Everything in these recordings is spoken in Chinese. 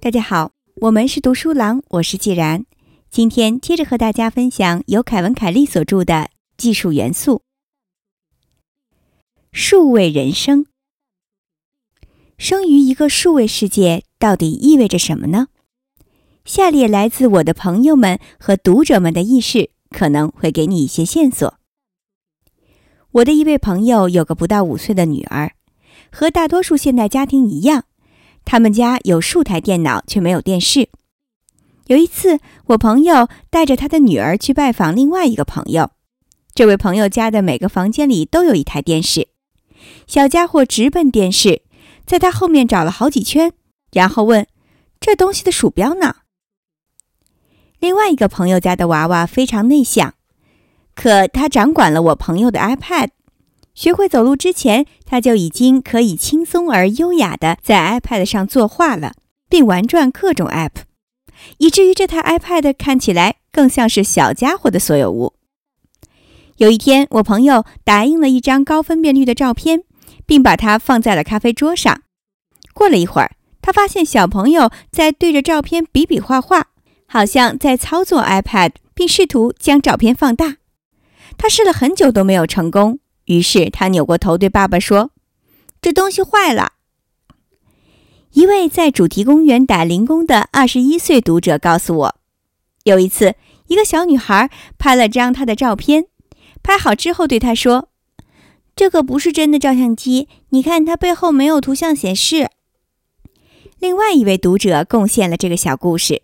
大家好，我们是读书郎，我是既然。今天接着和大家分享由凯文·凯利所著的《技术元素：数位人生》。生于一个数位世界到底意味着什么呢？下列来自我的朋友们和读者们的轶事可能会给你一些线索。我的一位朋友有个不到五岁的女儿，和大多数现代家庭一样。他们家有数台电脑，却没有电视。有一次，我朋友带着他的女儿去拜访另外一个朋友，这位朋友家的每个房间里都有一台电视。小家伙直奔电视，在他后面找了好几圈，然后问：“这东西的鼠标呢？”另外一个朋友家的娃娃非常内向，可他掌管了我朋友的 iPad。学会走路之前，他就已经可以轻松而优雅地在 iPad 上作画了，并玩转各种 App，以至于这台 iPad 看起来更像是小家伙的所有物。有一天，我朋友打印了一张高分辨率的照片，并把它放在了咖啡桌上。过了一会儿，他发现小朋友在对着照片比比划划，好像在操作 iPad，并试图将照片放大。他试了很久都没有成功。于是他扭过头对爸爸说：“这东西坏了。”一位在主题公园打零工的二十一岁读者告诉我，有一次，一个小女孩拍了张她的照片，拍好之后对她说：“这可不是真的照相机，你看它背后没有图像显示。”另外一位读者贡献了这个小故事：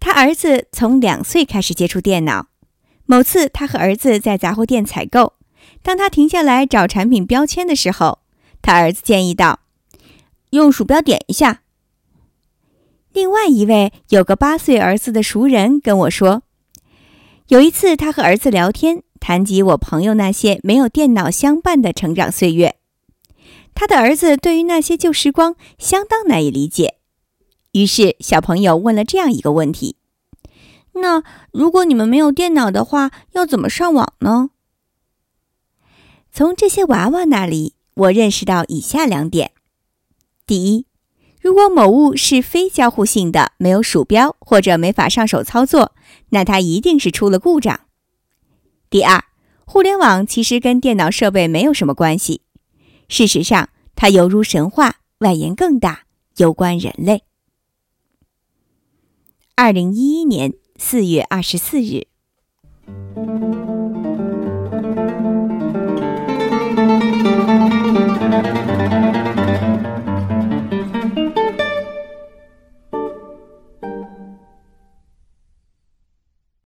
他儿子从两岁开始接触电脑，某次他和儿子在杂货店采购。当他停下来找产品标签的时候，他儿子建议道：“用鼠标点一下。”另外一位有个八岁儿子的熟人跟我说，有一次他和儿子聊天，谈及我朋友那些没有电脑相伴的成长岁月，他的儿子对于那些旧时光相当难以理解。于是小朋友问了这样一个问题：“那如果你们没有电脑的话，要怎么上网呢？”从这些娃娃那里，我认识到以下两点：第一，如果某物是非交互性的，没有鼠标或者没法上手操作，那它一定是出了故障；第二，互联网其实跟电脑设备没有什么关系，事实上，它犹如神话，外延更大，攸关人类。二零一一年四月二十四日。